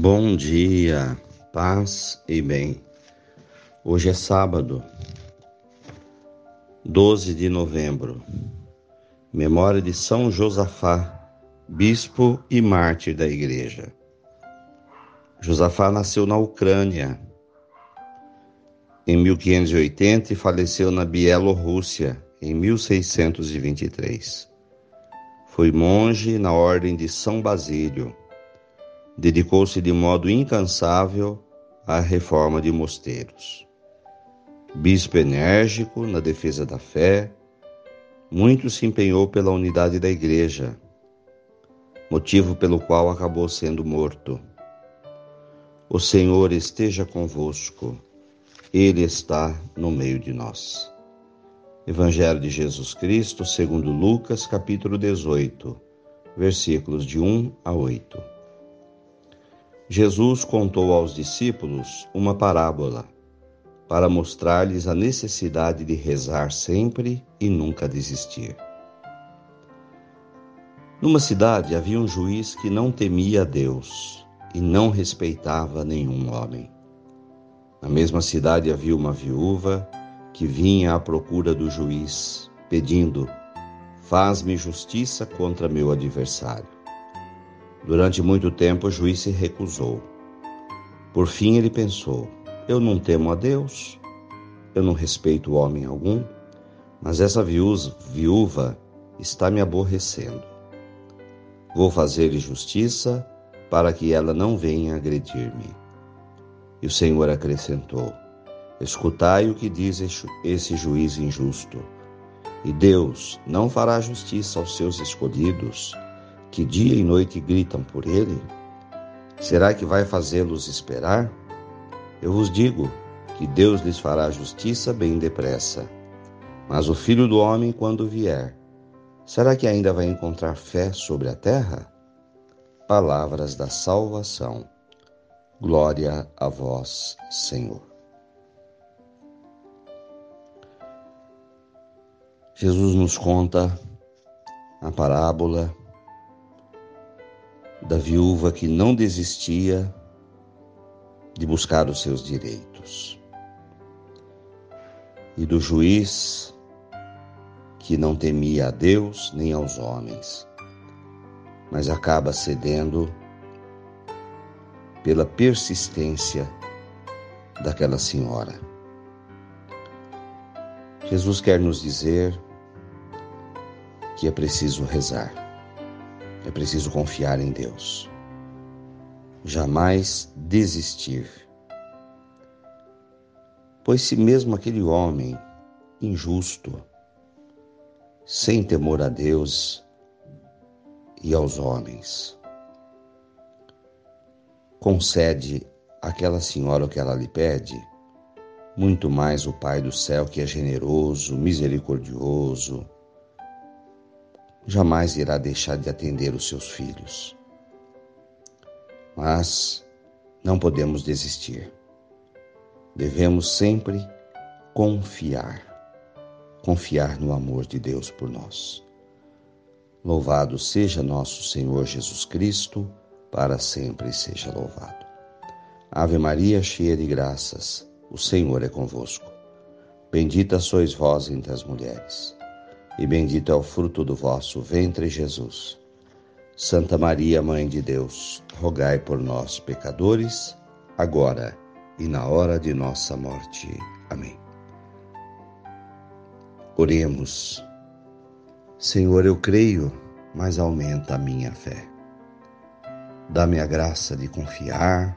Bom dia, paz e bem. Hoje é sábado, 12 de novembro, memória de São Josafá, bispo e mártir da Igreja. Josafá nasceu na Ucrânia em 1580 e faleceu na Bielorrússia em 1623. Foi monge na Ordem de São Basílio dedicou-se de modo incansável à reforma de mosteiros. Bispo enérgico na defesa da fé, muito se empenhou pela unidade da Igreja, motivo pelo qual acabou sendo morto. O Senhor esteja convosco, Ele está no meio de nós. Evangelho de Jesus Cristo, segundo Lucas, capítulo 18, versículos de 1 a 8. Jesus contou aos discípulos uma parábola para mostrar-lhes a necessidade de rezar sempre e nunca desistir. Numa cidade havia um juiz que não temia Deus e não respeitava nenhum homem. Na mesma cidade havia uma viúva que vinha à procura do juiz, pedindo: Faz-me justiça contra meu adversário. Durante muito tempo o juiz se recusou. Por fim ele pensou: Eu não temo a Deus, eu não respeito homem algum, mas essa viúva está me aborrecendo. Vou fazer-lhe justiça para que ela não venha agredir-me. E o Senhor acrescentou: Escutai o que diz esse juiz injusto. E Deus não fará justiça aos seus escolhidos que dia e noite gritam por ele? Será que vai fazê-los esperar? Eu vos digo que Deus lhes fará justiça bem depressa. Mas o filho do homem, quando vier, será que ainda vai encontrar fé sobre a terra? Palavras da salvação. Glória a vós, Senhor. Jesus nos conta a parábola da viúva que não desistia de buscar os seus direitos, e do juiz que não temia a Deus nem aos homens, mas acaba cedendo pela persistência daquela senhora. Jesus quer nos dizer que é preciso rezar. É preciso confiar em Deus. Jamais desistir. Pois se mesmo aquele homem injusto, sem temor a Deus e aos homens, concede àquela senhora o que ela lhe pede, muito mais o Pai do céu, que é generoso, misericordioso, jamais irá deixar de atender os seus filhos. Mas não podemos desistir. Devemos sempre confiar, confiar no amor de Deus por nós. Louvado seja nosso Senhor Jesus Cristo, para sempre seja louvado. Ave Maria, cheia de graças, o Senhor é convosco. Bendita sois vós entre as mulheres e bendito é o fruto do vosso ventre, Jesus. Santa Maria, Mãe de Deus, rogai por nós, pecadores, agora e na hora de nossa morte. Amém. Oremos. Senhor, eu creio, mas aumenta a minha fé. Dá-me a graça de confiar,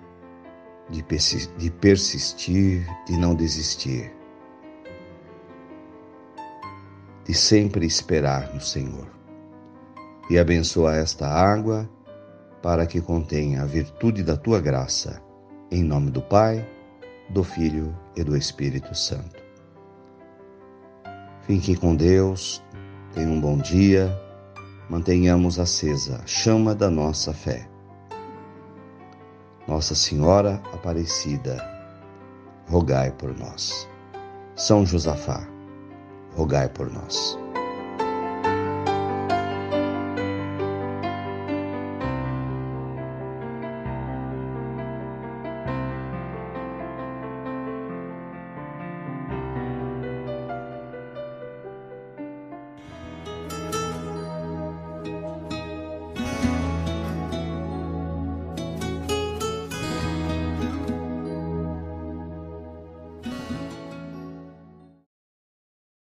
de persistir, de não desistir de sempre esperar no Senhor. E abençoa esta água para que contenha a virtude da tua graça. Em nome do Pai, do Filho e do Espírito Santo. Fique com Deus, tenha um bom dia, mantenhamos acesa a chama da nossa fé. Nossa Senhora Aparecida, rogai por nós. São Josafá rogai por nós.